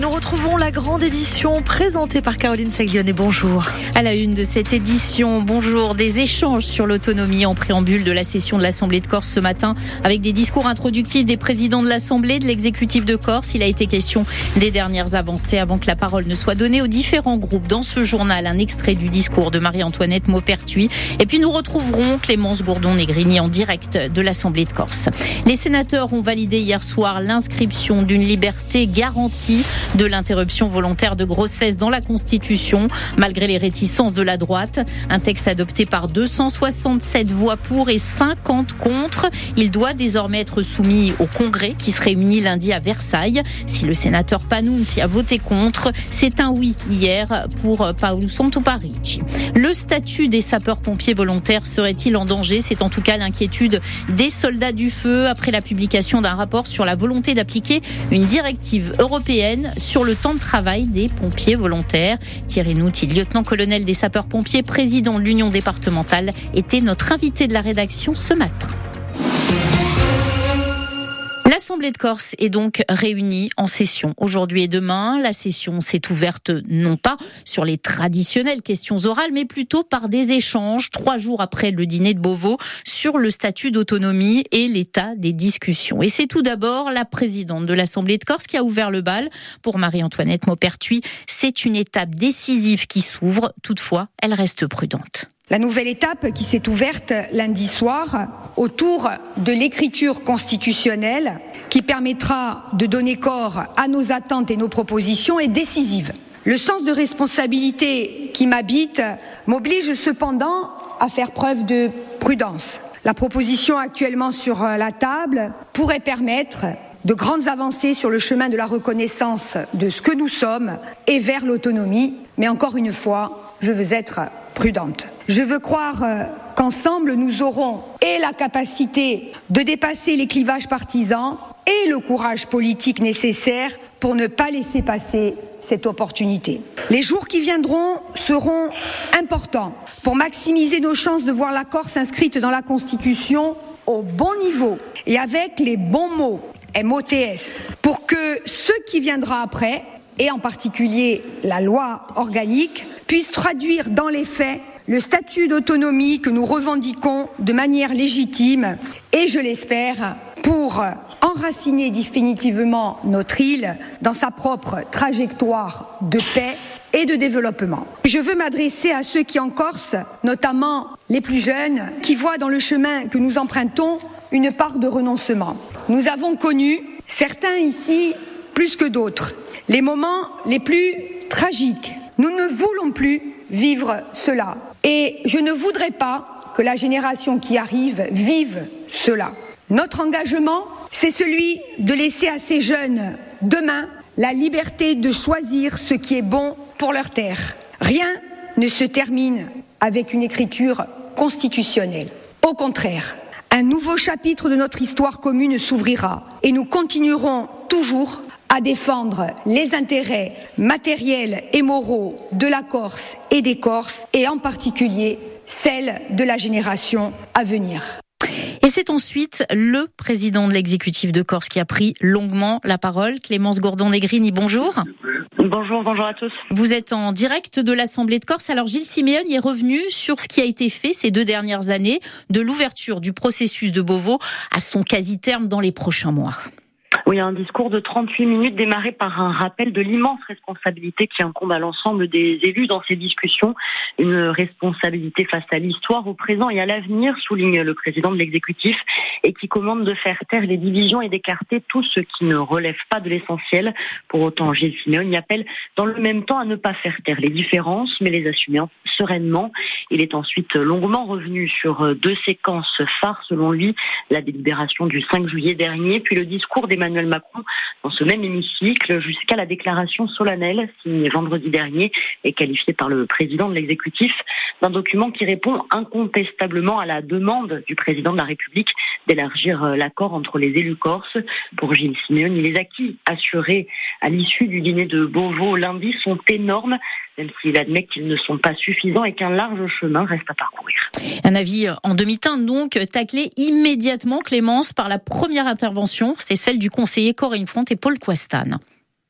nous retrouvons la grande édition présentée par Caroline Saglione. Bonjour. À la une de cette édition, bonjour, des échanges sur l'autonomie en préambule de la session de l'Assemblée de Corse ce matin avec des discours introductifs des présidents de l'Assemblée, de l'exécutif de Corse. Il a été question des dernières avancées avant que la parole ne soit donnée aux différents groupes. Dans ce journal, un extrait du discours de Marie-Antoinette Maupertuis. Et puis nous retrouverons Clémence Gourdon-Négrini en direct de l'Assemblée de Corse. Les sénateurs ont validé hier soir l'inscription d'une liberté garantie de l'interruption volontaire de grossesse dans la Constitution, malgré les réticences de la droite. Un texte adopté par 267 voix pour et 50 contre. Il doit désormais être soumis au Congrès qui se réunit lundi à Versailles. Si le sénateur Panounzi a voté contre, c'est un oui hier pour Paolo Santoparici. Le statut des sapeurs-pompiers volontaires serait-il en danger? C'est en tout cas l'inquiétude des soldats du feu après la publication d'un rapport sur la volonté d'appliquer une directive européenne sur le temps de travail des pompiers volontaires. Thierry Nouti, lieutenant-colonel des sapeurs-pompiers, président de l'Union départementale, était notre invité de la rédaction ce matin. L'Assemblée de Corse est donc réunie en session aujourd'hui et demain. La session s'est ouverte non pas sur les traditionnelles questions orales, mais plutôt par des échanges trois jours après le dîner de Beauvau sur le statut d'autonomie et l'état des discussions. Et c'est tout d'abord la présidente de l'Assemblée de Corse qui a ouvert le bal pour Marie-Antoinette Maupertuis. C'est une étape décisive qui s'ouvre. Toutefois, elle reste prudente. La nouvelle étape qui s'est ouverte lundi soir autour de l'écriture constitutionnelle qui permettra de donner corps à nos attentes et nos propositions est décisive. Le sens de responsabilité qui m'habite m'oblige cependant à faire preuve de prudence. La proposition actuellement sur la table pourrait permettre de grandes avancées sur le chemin de la reconnaissance de ce que nous sommes et vers l'autonomie, mais encore une fois, je veux être prudente. Je veux croire euh, qu'ensemble, nous aurons et la capacité de dépasser les clivages partisans et le courage politique nécessaire pour ne pas laisser passer cette opportunité. Les jours qui viendront seront importants pour maximiser nos chances de voir la Corse inscrite dans la Constitution au bon niveau et avec les bons mots MOTS pour que ce qui viendra après, et en particulier la loi organique, puisse traduire dans les faits le statut d'autonomie que nous revendiquons de manière légitime et, je l'espère, pour enraciner définitivement notre île dans sa propre trajectoire de paix et de développement. Je veux m'adresser à ceux qui en Corse, notamment les plus jeunes, qui voient dans le chemin que nous empruntons une part de renoncement. Nous avons connu, certains ici plus que d'autres, les moments les plus tragiques nous ne voulons plus vivre cela. Et je ne voudrais pas que la génération qui arrive vive cela. Notre engagement, c'est celui de laisser à ces jeunes, demain, la liberté de choisir ce qui est bon pour leur terre. Rien ne se termine avec une écriture constitutionnelle. Au contraire, un nouveau chapitre de notre histoire commune s'ouvrira et nous continuerons toujours à défendre les intérêts matériels et moraux de la Corse et des Corses, et en particulier celle de la génération à venir. Et c'est ensuite le président de l'exécutif de Corse qui a pris longuement la parole. Clémence Gordon-Negrini, bonjour. Bonjour, bonjour à tous. Vous êtes en direct de l'Assemblée de Corse. Alors Gilles Siméon est revenu sur ce qui a été fait ces deux dernières années de l'ouverture du processus de Beauvau à son quasi-terme dans les prochains mois. Oui, un discours de 38 minutes démarré par un rappel de l'immense responsabilité qui incombe à l'ensemble des élus dans ces discussions. Une responsabilité face à l'histoire, au présent et à l'avenir, souligne le président de l'exécutif, et qui commande de faire taire les divisions et d'écarter tout ce qui ne relève pas de l'essentiel. Pour autant, Gilles Simeone y appelle dans le même temps à ne pas faire taire les différences, mais les assumer sereinement. Il est ensuite longuement revenu sur deux séquences phares, selon lui, la délibération du 5 juillet dernier, puis le discours d'Emmanuel Macron dans ce même hémicycle jusqu'à la déclaration solennelle signée vendredi dernier et qualifiée par le président de l'exécutif d'un document qui répond incontestablement à la demande du président de la République d'élargir euh, l'accord entre les élus corses. Pour Gilles Simeone, les acquis assurés à l'issue du dîner de Beauvau lundi sont énormes même s'il admet qu'ils ne sont pas suffisants et qu'un large chemin reste à parcourir. Un avis en demi-teinte donc, taclé immédiatement, Clémence, par la première intervention, c'est celle du conseiller Corinne Front et Paul Quastan.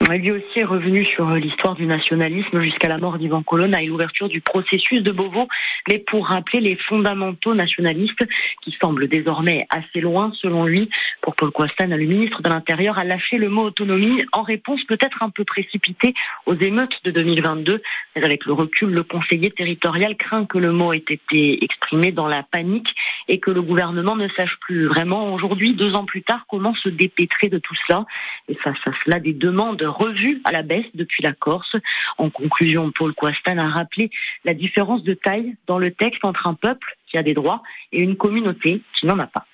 Lui aussi est revenu sur l'histoire du nationalisme jusqu'à la mort d'Ivan Colonna et l'ouverture du processus de Beauvau, mais pour rappeler les fondamentaux nationalistes qui semblent désormais assez loin selon lui. Pour Paul Coastan, le ministre de l'Intérieur a lâché le mot autonomie en réponse peut-être un peu précipitée aux émeutes de 2022. Mais avec le recul, le conseiller territorial craint que le mot ait été exprimé dans la panique et que le gouvernement ne sache plus vraiment aujourd'hui, deux ans plus tard, comment se dépêtrer de tout cela. Et face à cela, des demandes revues à la baisse depuis la Corse. En conclusion, Paul Coastan a rappelé la différence de taille dans le texte entre un peuple qui a des droits et une communauté qui n'en a pas.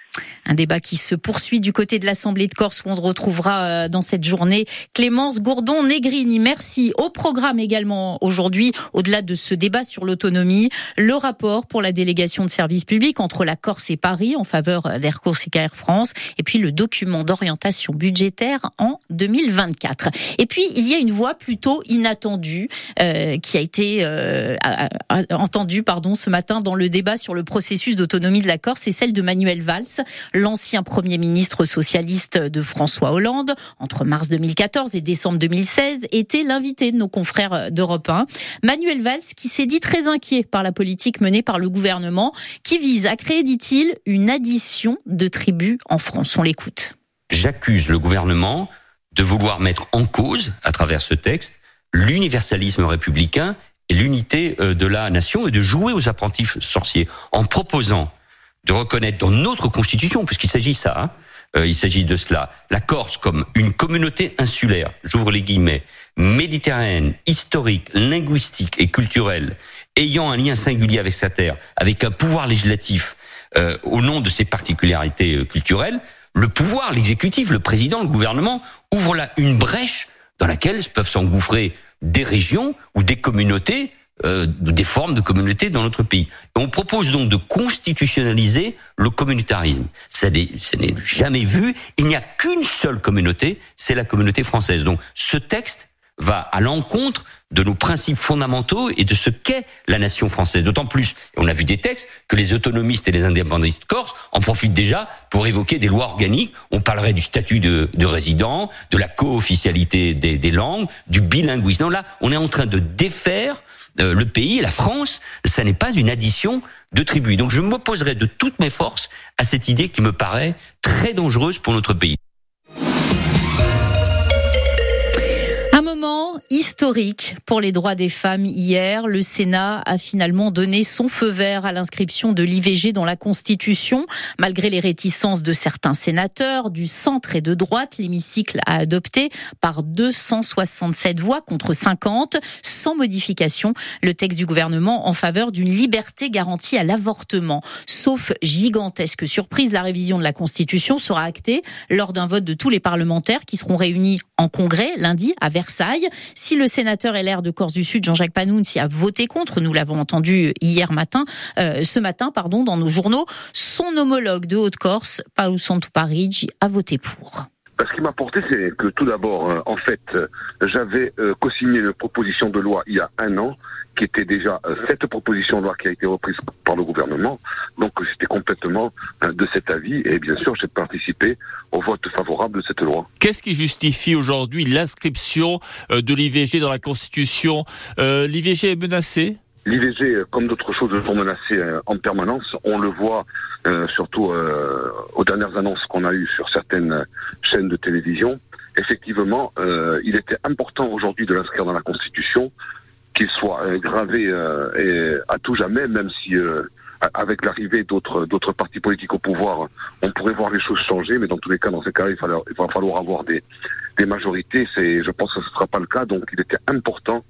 Un débat qui se poursuit du côté de l'Assemblée de Corse où on retrouvera euh, dans cette journée Clémence Gourdon-Negrini. Merci. Au programme également aujourd'hui, au-delà de ce débat sur l'autonomie, le rapport pour la délégation de services publics entre la Corse et Paris en faveur d'Air Corse et Air France et puis le document d'orientation budgétaire en 2024. Et puis, il y a une voix plutôt inattendue euh, qui a été euh, entendue pardon, ce matin dans le débat sur le processus d'autonomie de la Corse, c'est celle de Manuel Valls l'ancien Premier ministre socialiste de François Hollande, entre mars 2014 et décembre 2016, était l'invité de nos confrères d'Europe 1. Manuel Valls, qui s'est dit très inquiet par la politique menée par le gouvernement, qui vise à créer, dit-il, une addition de tribus en France. On l'écoute. J'accuse le gouvernement de vouloir mettre en cause, à travers ce texte, l'universalisme républicain et l'unité euh, de la nation et de jouer aux apprentis sorciers en proposant de reconnaître dans notre constitution, puisqu'il s'agit ça, hein, euh, il s'agit de cela, la Corse comme une communauté insulaire, j'ouvre les guillemets, méditerranéenne, historique, linguistique et culturelle, ayant un lien singulier avec sa terre, avec un pouvoir législatif euh, au nom de ses particularités euh, culturelles, le pouvoir, l'exécutif, le président, le gouvernement, ouvre là une brèche dans laquelle peuvent s'engouffrer des régions ou des communautés euh, des formes de communauté dans notre pays. on propose donc de constitutionnaliser le communautarisme. Ça n'est jamais vu. Il n'y a qu'une seule communauté, c'est la communauté française. Donc ce texte va à l'encontre de nos principes fondamentaux et de ce qu'est la nation française. D'autant plus, on a vu des textes, que les autonomistes et les indépendantistes corses en profitent déjà pour évoquer des lois organiques. On parlerait du statut de, de résident, de la co-officialité des, des langues, du bilinguisme. Non, là, on est en train de défaire euh, le pays, la France, ça n'est pas une addition de tribus. Donc je m'opposerai de toutes mes forces à cette idée qui me paraît très dangereuse pour notre pays. Moment historique pour les droits des femmes hier. Le Sénat a finalement donné son feu vert à l'inscription de l'IVG dans la Constitution. Malgré les réticences de certains sénateurs du centre et de droite, l'hémicycle a adopté par 267 voix contre 50, sans modification, le texte du gouvernement en faveur d'une liberté garantie à l'avortement. Sauf gigantesque surprise, la révision de la Constitution sera actée lors d'un vote de tous les parlementaires qui seront réunis en congrès lundi à Versailles. Si le sénateur LR de Corse du Sud, Jean-Jacques Panounzi, a voté contre, nous l'avons entendu hier matin, euh, ce matin, pardon, dans nos journaux, son homologue de Haute-Corse, Paolo Parigi, a voté pour. Ce qui m'a porté, c'est que tout d'abord, euh, en fait, euh, j'avais co-signé une proposition de loi il y a un an qui était déjà euh, cette proposition de loi qui a été reprise par le gouvernement. Donc j'étais complètement euh, de cet avis et bien sûr j'ai participé au vote favorable de cette loi. Qu'est-ce qui justifie aujourd'hui l'inscription euh, de l'IVG dans la Constitution? L'IVG est menacé L'IVG, comme d'autres choses, sont menacées en permanence. On le voit surtout aux dernières annonces qu'on a eues sur certaines chaînes de télévision. Effectivement, il était important aujourd'hui de l'inscrire dans la Constitution qu'il soit euh, gravé euh, à tout jamais, même si euh, avec l'arrivée d'autres d'autres partis politiques au pouvoir, on pourrait voir les choses changer, mais dans tous les cas, dans ces cas, il, il va falloir avoir des, des majorités. C'est, je pense que ce ne sera pas le cas, donc il était important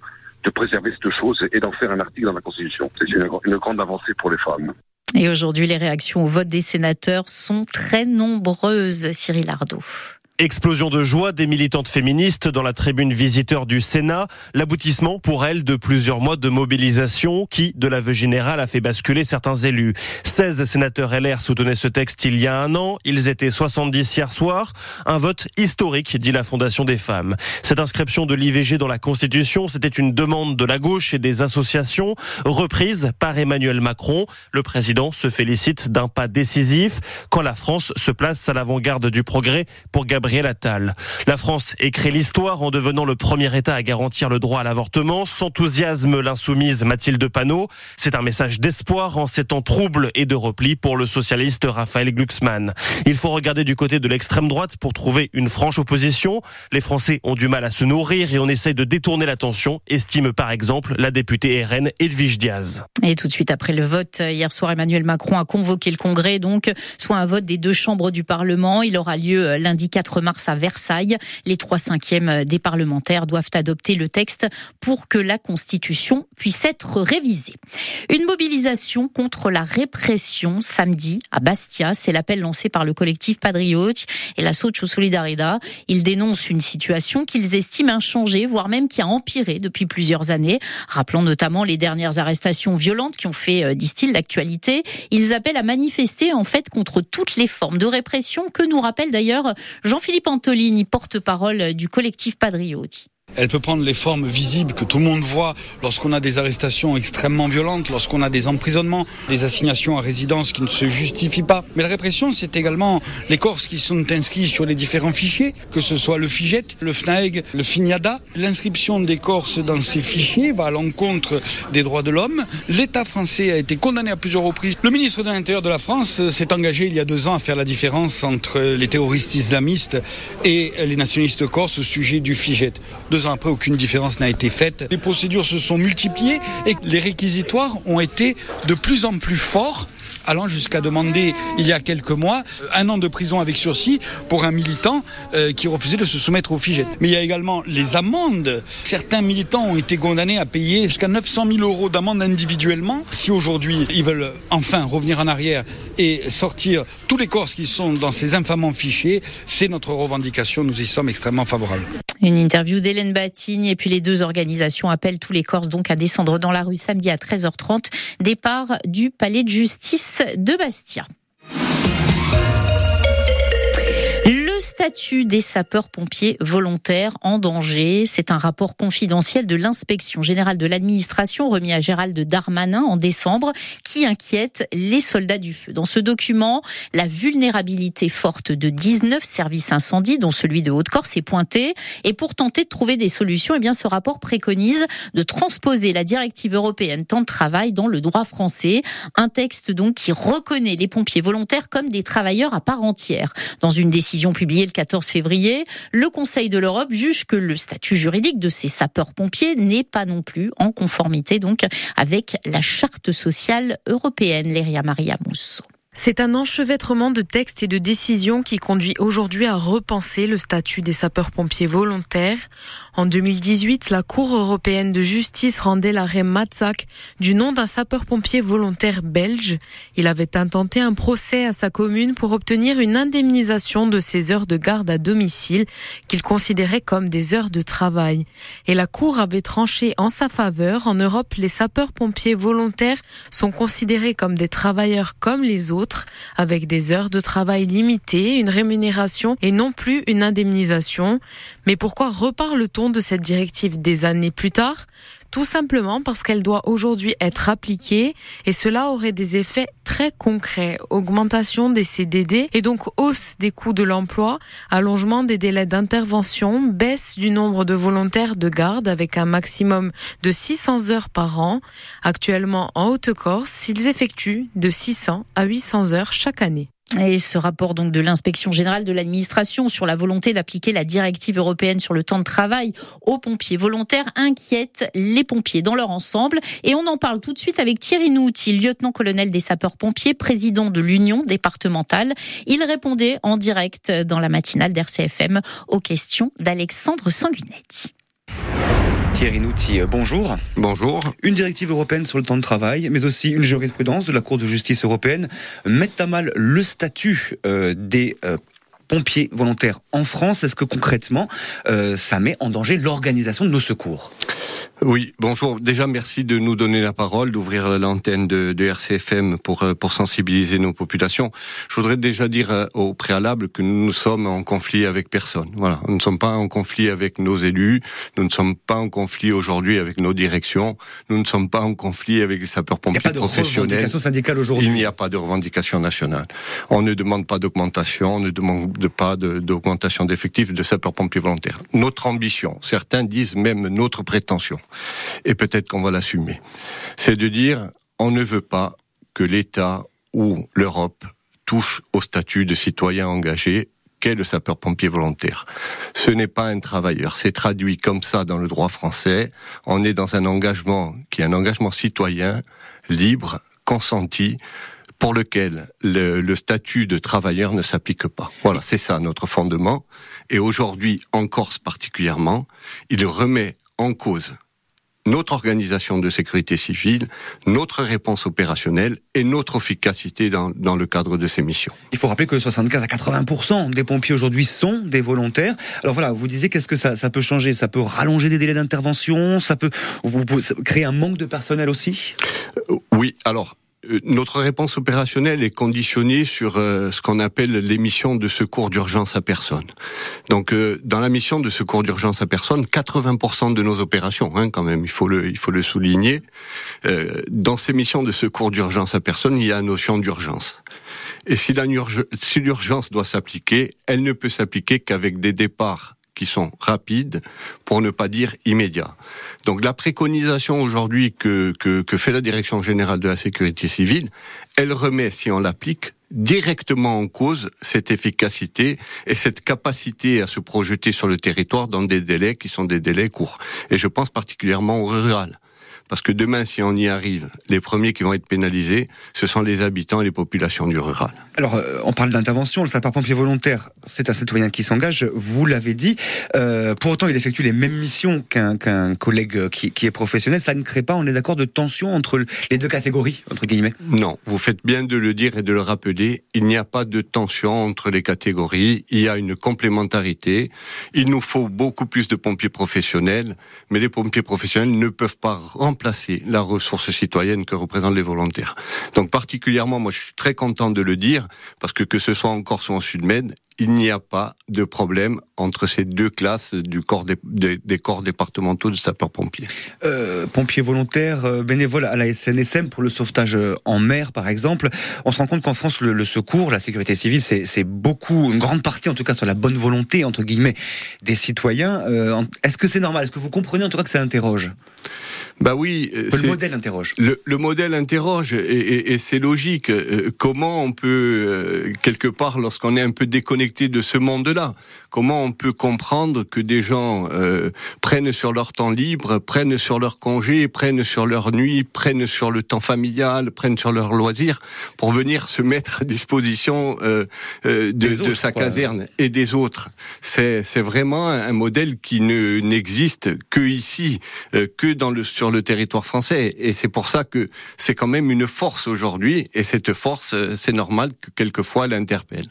de préserver cette chose et d'en faire un article dans la Constitution. C'est une, grande avancée pour les femmes. Et aujourd'hui, les réactions au vote des sénateurs sont très nombreuses, Cyril Ardo. Explosion de joie des militantes féministes dans la tribune visiteur du Sénat. L'aboutissement pour elles de plusieurs mois de mobilisation qui, de l'aveu général, a fait basculer certains élus. 16 sénateurs LR soutenaient ce texte il y a un an. Ils étaient 70 hier soir. Un vote historique, dit la Fondation des femmes. Cette inscription de l'IVG dans la Constitution, c'était une demande de la gauche et des associations, reprise par Emmanuel Macron. Le président se félicite d'un pas décisif quand la France se place à l'avant-garde du progrès pour Gabriel Gabriel. La France écrit l'histoire en devenant le premier État à garantir le droit à l'avortement. S'enthousiasme l'insoumise Mathilde Panot. C'est un message d'espoir en ces temps troubles et de repli pour le socialiste Raphaël Glucksmann. Il faut regarder du côté de l'extrême droite pour trouver une franche opposition. Les Français ont du mal à se nourrir et on essaye de détourner l'attention, estime par exemple la députée RN Edwige Diaz. Et tout de suite après le vote, hier soir, Emmanuel Macron a convoqué le Congrès, donc soit un vote des deux chambres du Parlement. Il aura lieu euh, lundi 4 mars à Versailles. Les trois cinquièmes des parlementaires doivent adopter le texte pour que la Constitution puisse être révisée. Une mobilisation contre la répression samedi à Bastia, c'est l'appel lancé par le collectif Patriote et la Socio Solidarida. Ils dénoncent une situation qu'ils estiment inchangée, voire même qui a empiré depuis plusieurs années. Rappelant notamment les dernières arrestations violentes qui ont fait, euh, disent-ils, l'actualité. Ils appellent à manifester en fait contre toutes les formes de répression que nous rappelle d'ailleurs Jean-Philippe Antolini, porte-parole du collectif Padrioti. Elle peut prendre les formes visibles que tout le monde voit lorsqu'on a des arrestations extrêmement violentes, lorsqu'on a des emprisonnements, des assignations à résidence qui ne se justifient pas. Mais la répression, c'est également les Corses qui sont inscrits sur les différents fichiers, que ce soit le FIGET, le FNAEG, le FINIADA. L'inscription des Corses dans ces fichiers va à l'encontre des droits de l'homme. L'État français a été condamné à plusieurs reprises. Le ministre de l'Intérieur de la France s'est engagé il y a deux ans à faire la différence entre les terroristes islamistes et les nationalistes corses au sujet du FIGET. Deux après, aucune différence n'a été faite. Les procédures se sont multipliées et les réquisitoires ont été de plus en plus forts allant jusqu'à demander il y a quelques mois un an de prison avec sursis pour un militant euh, qui refusait de se soumettre au FIGET. Mais il y a également les amendes. Certains militants ont été condamnés à payer jusqu'à 900 000 euros d'amende individuellement. Si aujourd'hui ils veulent enfin revenir en arrière et sortir tous les Corses qui sont dans ces infamants fichiers, c'est notre revendication. Nous y sommes extrêmement favorables. Une interview d'Hélène Batigne et puis les deux organisations appellent tous les Corses donc à descendre dans la rue samedi à 13h30, départ du palais de justice de Bastia. Statut des sapeurs-pompiers volontaires en danger. C'est un rapport confidentiel de l'inspection générale de l'administration remis à Gérald Darmanin en décembre qui inquiète les soldats du feu. Dans ce document, la vulnérabilité forte de 19 services incendies, dont celui de Haute-Corse, est pointée. Et pour tenter de trouver des solutions, eh bien, ce rapport préconise de transposer la directive européenne temps de travail dans le droit français. Un texte donc qui reconnaît les pompiers volontaires comme des travailleurs à part entière. Dans une décision publiée le 14 février, le Conseil de l'Europe juge que le statut juridique de ces sapeurs-pompiers n'est pas non plus en conformité donc avec la charte sociale européenne, Léria Maria Mousso. C'est un enchevêtrement de textes et de décisions qui conduit aujourd'hui à repenser le statut des sapeurs-pompiers volontaires. En 2018, la Cour européenne de justice rendait l'arrêt Matzak du nom d'un sapeur-pompier volontaire belge. Il avait intenté un procès à sa commune pour obtenir une indemnisation de ses heures de garde à domicile qu'il considérait comme des heures de travail. Et la Cour avait tranché en sa faveur. En Europe, les sapeurs-pompiers volontaires sont considérés comme des travailleurs comme les autres avec des heures de travail limitées, une rémunération et non plus une indemnisation. Mais pourquoi reparle-t-on de cette directive des années plus tard? Tout simplement parce qu'elle doit aujourd'hui être appliquée et cela aurait des effets très concrets. Augmentation des CDD et donc hausse des coûts de l'emploi, allongement des délais d'intervention, baisse du nombre de volontaires de garde avec un maximum de 600 heures par an. Actuellement en Haute-Corse, ils effectuent de 600 à 800 heures chaque année. Et ce rapport donc de l'inspection générale de l'administration sur la volonté d'appliquer la directive européenne sur le temps de travail aux pompiers volontaires inquiète les pompiers dans leur ensemble. Et on en parle tout de suite avec Thierry Nouti, lieutenant-colonel des sapeurs-pompiers, président de l'Union départementale. Il répondait en direct dans la matinale d'RCFM aux questions d'Alexandre Sanguinetti. Thierry Nouti, euh, bonjour. Bonjour. Une directive européenne sur le temps de travail, mais aussi une jurisprudence de la Cour de justice européenne mettent à mal le statut euh, des euh, pompiers volontaires en France. Est-ce que concrètement, ça met en danger l'organisation de nos secours? Oui, bonjour. Déjà, merci de nous donner la parole, d'ouvrir l'antenne de, de, RCFM pour, euh, pour sensibiliser nos populations. Je voudrais déjà dire euh, au préalable que nous, nous sommes en conflit avec personne. Voilà, nous ne sommes pas en conflit avec nos élus, nous ne sommes pas en conflit aujourd'hui avec nos directions, nous ne sommes pas en conflit avec les sapeurs-pompiers professionnels. Il n'y a pas de revendication syndicale aujourd'hui. Il n'y a pas de revendication nationale. On ne demande pas d'augmentation, on ne demande pas d'augmentation d'effectifs de sapeurs-pompiers volontaires. Notre ambition, certains disent même notre prétention, et peut-être qu'on va l'assumer. C'est de dire, on ne veut pas que l'État ou l'Europe touche au statut de citoyen engagé qu'est le sapeur-pompier volontaire. Ce n'est pas un travailleur, c'est traduit comme ça dans le droit français. On est dans un engagement qui est un engagement citoyen, libre, consenti, pour lequel le, statut de travailleur ne s'applique pas. Voilà, c'est ça notre fondement. Et aujourd'hui, en Corse particulièrement, il remet en cause notre organisation de sécurité civile, notre réponse opérationnelle et notre efficacité dans, dans, le cadre de ces missions. Il faut rappeler que 75 à 80% des pompiers aujourd'hui sont des volontaires. Alors voilà, vous disiez qu'est-ce que ça, ça, peut changer? Ça peut rallonger des délais d'intervention? Ça peut vous, vous, créer un manque de personnel aussi? Oui, alors euh, notre réponse opérationnelle est conditionnée sur euh, ce qu'on appelle les missions de secours d'urgence à personne. Donc, euh, dans la mission de secours d'urgence à personne, 80% de nos opérations, hein, quand même, il faut le, il faut le souligner, dans ces missions de secours d'urgence à personne, il y a la notion d'urgence. Et si l'urgence doit s'appliquer, elle ne peut s'appliquer qu'avec des départs qui sont rapides, pour ne pas dire immédiats. Donc la préconisation aujourd'hui que, que, fait la Direction générale de la sécurité civile, elle remet, si on l'applique, directement en cause cette efficacité et cette capacité à se projeter sur le territoire dans des délais qui sont des délais courts. Et je pense particulièrement au rural. Parce que demain, si on y arrive, les premiers qui vont être pénalisés, ce sont les habitants et les populations du rural. Alors, euh, on parle d'intervention. Le sapeur-pompier volontaire, c'est un citoyen qui s'engage, vous l'avez dit. Euh, pour autant, il effectue les mêmes missions qu'un collègue qui, qui, est professionnel. Ça ne crée pas, on est d'accord, de tension entre les deux catégories, entre guillemets? Non, vous faites bien de le dire et de le rappeler. Il n'y a pas de tension entre les catégories. Il y a une complémentarité. Il nous faut beaucoup plus de pompiers professionnels, mais les pompiers professionnels ne peuvent pas remplacer remplacer la ressource citoyenne que représentent les volontaires. Donc particulièrement, moi je suis très content de le dire, parce que que ce soit en Corse ou en Sud-Med, il n'y a pas de problème entre ces deux classes du corps des, des, corps départementaux de sapeurs-pompiers. Euh, pompiers volontaires, euh, bénévoles à la SNSM pour le sauvetage euh, en mer, par exemple. On se rend compte qu'en France, le, le, secours, la sécurité civile, c'est beaucoup, une grande partie, en tout cas, sur la bonne volonté, entre guillemets, des citoyens. Euh, Est-ce que c'est normal? Est-ce que vous comprenez, en tout cas, que ça interroge? Bah oui, le modèle interroge. Le, le modèle interroge et, et, et c'est logique. comment on peut quelque part, lorsqu'on est un peu déconnecté de ce monde-là, comment on peut comprendre que des gens euh, prennent sur leur temps libre, prennent sur leur congé, prennent sur leur nuit, prennent sur le temps familial, prennent sur leur loisir pour venir se mettre à disposition euh, euh, de, de, sa caserne et des autres. C'est vraiment un modèle qui ne n'existe que ici, que dans le sur le territoire français. Et c'est pour ça que c'est quand même une force aujourd'hui. Et cette force, c'est normal que quelquefois elle interpelle.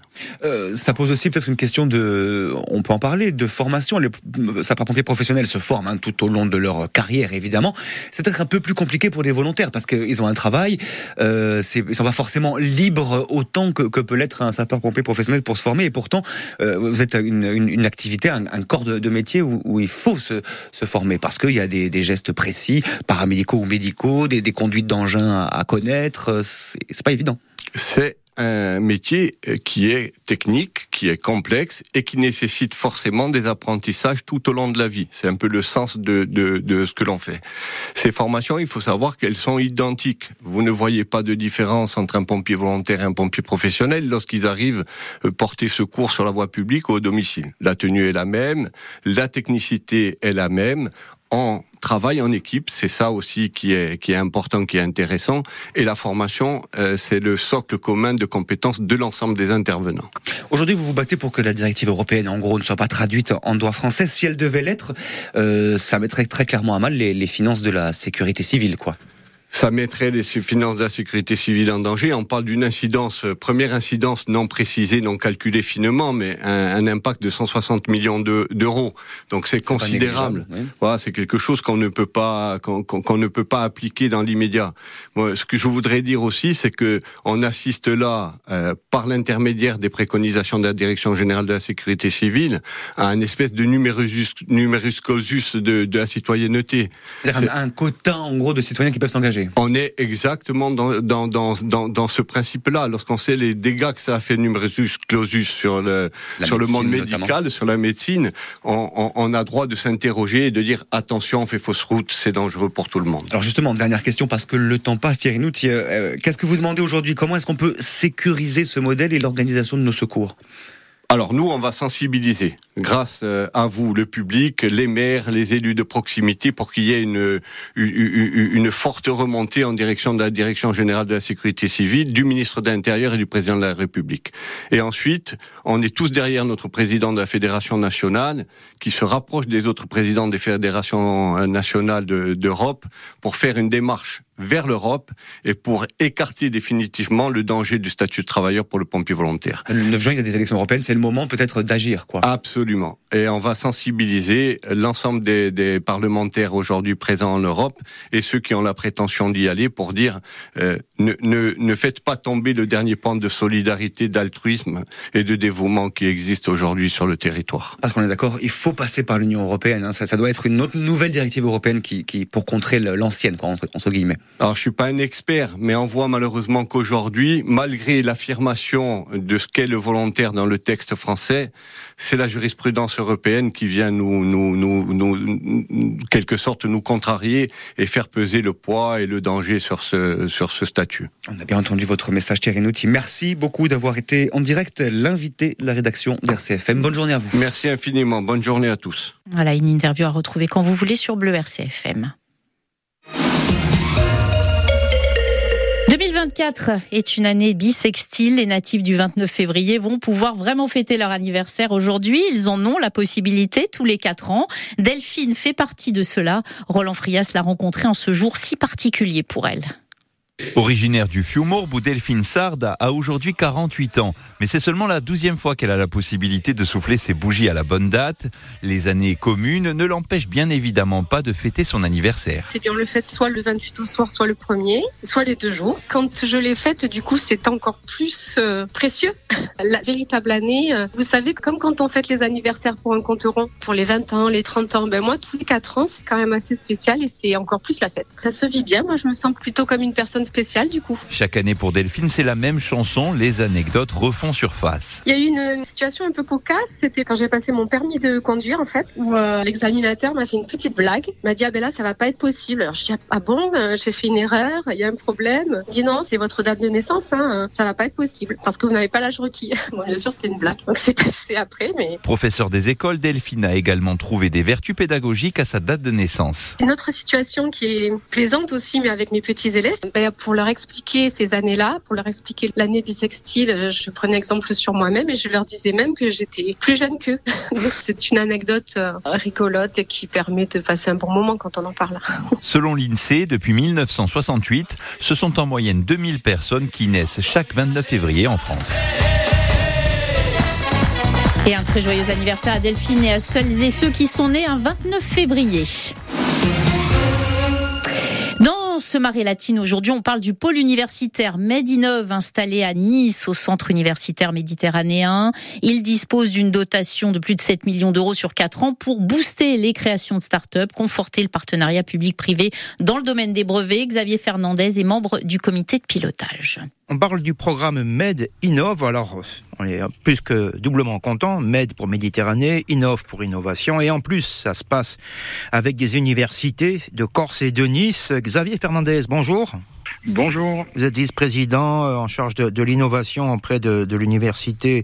ça pose aussi peut-être une question de on peut en parler, de formation. Les sapeurs-pompiers professionnels se forment hein, tout au long de leur carrière, évidemment. C'est peut-être un peu plus compliqué pour les volontaires parce qu'ils ont un travail. Euh, ils sont pas forcément libres autant que, peut l'être un sapeur-pompier professionnel pour se former. Et pourtant, euh, vous êtes une, une, activité, un, corps de, métier où, il faut se, se former parce qu'il y a des, des, gestes précis, paramédicaux ou médicaux, des, des conduites d'engins à, à connaître. C'est pas évident. C'est un métier euh, qui est technique, qui est complexe et qui nécessite forcément des apprentissages tout au long de la vie. C'est un peu le sens de, de, de ce que l'on fait. Ces formations, il faut savoir qu'elles sont identiques. Vous ne voyez pas de différence entre un pompier volontaire et un pompier professionnel lorsqu'ils arrivent euh, porter secours sur la voie publique ou au domicile. La tenue est la même, la technicité est la même on travaille en équipe, c'est ça aussi qui est qui est important, qui est intéressant. Et la formation, euh, c'est le socle commun de compétences de l'ensemble des intervenants. Aujourd'hui, vous vous battez pour que la directive européenne, en gros, ne soit pas traduite en droit français. Si elle devait l'être, euh, ça mettrait très clairement à mal les, les finances de la sécurité civile, quoi. Ça mettrait les finances de la sécurité civile en danger. On parle d'une incidence, euh, première incidence non précisée, non calculée finement, mais un, impact de 160 millions d'euros. Donc c'est considérable. Voilà, c'est quelque chose qu'on ne peut pas qu'on ne peut pas appliquer dans l'immédiat. ce que je voudrais dire aussi, c'est que on assiste là, euh, par l'intermédiaire des préconisations de la Direction générale de la sécurité civile, à une espèce de numerus, numerus clausus de, de la citoyenneté. Un, un quota, en gros, de citoyens qui peuvent s'engager. On est exactement dans, dans, dans, dans, ce principe-là. Lorsqu'on sait les dégâts que ça a fait numerus clausus sur le, sur le monde médical, sur la médecine, on, on, a droit de s'interroger et de dire attention, on fait fausse route, c'est dangereux pour tout le monde. Alors justement, dernière question, parce que le temps passe, Thierry Nout, euh, qu'est-ce que vous demandez aujourd'hui? Comment est-ce qu'on peut sécuriser ce modèle et l'organisation de nos secours? Alors nous, on va sensibiliser grâce euh, à vous, le public, les maires, les élus de proximité, pour qu'il y ait une, une, forte remontée en direction de la Direction générale de la sécurité civile, du ministre de l'Intérieur et du président de la République. Et ensuite, on est tous derrière notre président de la Fédération nationale, qui se rapproche des autres présidents des fédérations euh, nationales d'Europe, pour faire une démarche vers l'Europe et pour écarter définitivement le danger du statut de travailleur pour le pompier volontaire. Le 9 juin, il y a des élections européennes, c'est le moment peut-être d'agir, quoi. Absolument. Et on va sensibiliser l'ensemble des, des, parlementaires aujourd'hui présents en Europe et ceux qui ont la prétention d'y aller pour dire euh, ne, ne, ne faites pas tomber le dernier pan de solidarité, d'altruisme et de dévouement qui existe aujourd'hui sur le territoire. Parce qu'on est d'accord, il faut passer par l'Union européenne. Hein. Ça, ça, doit être une autre nouvelle directive européenne qui, qui pour contrer l'ancienne, entre, entre guillemets. Alors je suis pas un expert, mais on voit malheureusement qu'aujourd'hui, malgré l'affirmation de ce qu'est le volontaire dans le texte français, c'est la jurisprudence européenne qui vient nous, nous, nous, nous, quelque sorte, nous contrarier et faire peser le poids et le danger sur ce, sur ce statut. On a bien entendu votre message, Thierry Nouti. Merci beaucoup d'avoir été en direct l'invité de la rédaction d'RCFM. Bonne journée à vous. Merci infiniment. Bonne journée à tous. Voilà, une interview à retrouver quand vous voulez sur Bleu RCFM. 2024 est une année bisextile. Les natifs du 29 février vont pouvoir vraiment fêter leur anniversaire aujourd'hui. Ils en ont la possibilité tous les quatre ans. Delphine fait partie de cela. Roland Frias l'a rencontrée en ce jour si particulier pour elle. Originaire du Fiumorbe, Delphine Sard a aujourd'hui 48 ans. Mais c'est seulement la douzième fois qu'elle a la possibilité de souffler ses bougies à la bonne date. Les années communes ne l'empêchent bien évidemment pas de fêter son anniversaire. C'est bien, on le fête soit le 28 au soir, soit le 1er, soit les deux jours. Quand je l'ai faite, du coup, c'est encore plus euh, précieux. La véritable année, euh, vous savez, comme quand on fête les anniversaires pour un compte rond, pour les 20 ans, les 30 ans, ben moi, tous les 4 ans, c'est quand même assez spécial et c'est encore plus la fête. Ça se vit bien. Moi, je me sens plutôt comme une personne spécial du coup. Chaque année pour Delphine, c'est la même chanson, les anecdotes refont surface. Il y a eu une, situation un peu cocasse, c'était quand j'ai passé mon permis de conduire en fait, où euh, l'examinateur m'a fait une petite blague, m'a dit ah ben là ça va pas être possible. Alors je dis ah bon, euh, j'ai fait une erreur, il y a un problème. Il dit non, c'est votre date de naissance, hein, ça va pas être possible parce que vous n'avez pas l'âge requis. bon, bien sûr c'était une blague, donc c'est passé après, mais. Professeur des écoles, Delphine a également trouvé des vertus pédagogiques à sa date de naissance. Une autre situation qui est plaisante aussi, mais avec mes petits élèves, ben, pour leur expliquer ces années-là, pour leur expliquer l'année bisextile, euh, je prenais exemple sur moi-même et je leur disais même que j'étais plus jeune qu'eux. C'est une anecdote euh, rigolote qui permet de passer un bon moment quand on en parle. Selon l'INSEE, depuis 1968, ce sont en moyenne 2000 personnes qui naissent chaque 29 février en France. Et un très joyeux anniversaire à Delphine et à celles et ceux qui sont nés un 29 février ce Marie Latine, aujourd'hui, on parle du pôle universitaire Medinov installé à Nice, au centre universitaire méditerranéen. Il dispose d'une dotation de plus de 7 millions d'euros sur 4 ans pour booster les créations de start-up, conforter le partenariat public-privé dans le domaine des brevets. Xavier Fernandez est membre du comité de pilotage. On parle du programme MED Innov. Alors, on est plus que doublement content. MED pour Méditerranée, Innov pour innovation. Et en plus, ça se passe avec des universités de Corse et de Nice. Xavier Fernandez, bonjour. Bonjour. Vous êtes vice-président euh, en charge de, l'innovation auprès de, de l'université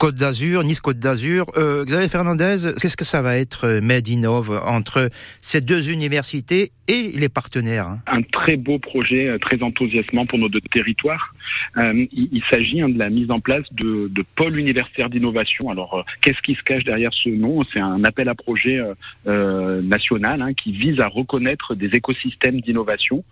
Côte d'Azur, Nice Côte d'Azur. Euh, Xavier Fernandez, qu'est-ce que ça va être euh, Made Innov entre ces deux universités et les partenaires hein? Un très beau projet, euh, très enthousiasmant pour nos deux territoires. Euh, il, s'agit hein, de la mise en place de, de pôles universitaires d'innovation. Alors, qu'est-ce qui se cache derrière ce nom? C'est un appel à projet national hein, qui vise à reconnaître des écosystèmes d'innovation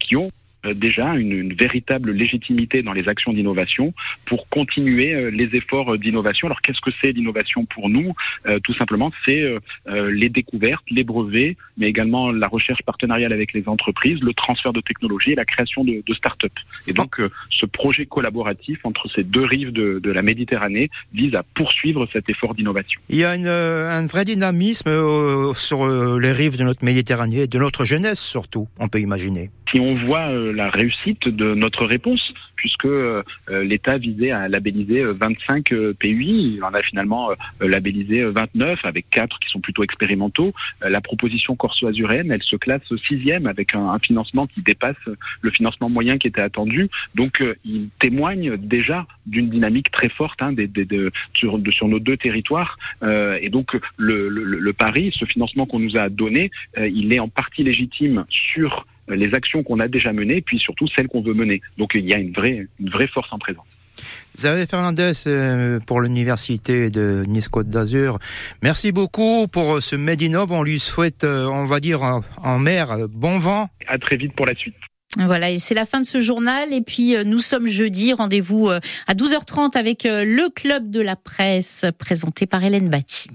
qui ont déjà une, une, véritable légitimité dans les actions d'innovation pour continuer euh, les efforts d'innovation. Alors qu'est-ce que c'est l'innovation pour nous? Euh, Tout simplement, c'est euh, les découvertes, les brevets, mais également la recherche partenariale avec les entreprises, le transfert de technologies et la création de, de start-up. Et donc euh, ce projet collaboratif entre ces deux rives de, de, la Méditerranée vise à poursuivre cet effort d'innovation. Il y a une, un vrai dynamisme euh, sur les rives de notre Méditerranée, de notre jeunesse surtout, on peut imaginer si on voit euh, la réussite de notre réponse, puisque euh, l'État visait à labelliser 25 euh, PUI, il en a finalement labellisé 29 avec quatre qui sont plutôt expérimentaux. La proposition corso-azuréenne, elle se classe sixième avec un, financement qui dépasse le financement moyen qui était attendu. Donc, il témoigne déjà d'une dynamique très forte hein, sur, nos deux territoires. et donc, le pari, ce financement qu'on nous a donné, il est en partie légitime sur les actions qu'on a déjà menées, puis surtout celles qu'on veut mener. Donc il y a une vraie, une vraie force en présence. Xavier Fernandez pour l'université de Nice-Côte d'Azur. Merci beaucoup pour ce Medinov. On lui souhaite, on va dire, en mer, bon vent. À très vite pour la suite. Voilà, et c'est la fin de ce journal. Et puis, nous sommes jeudi. Rendez-vous à 12h30 avec le Club de la presse présenté par Hélène Batty.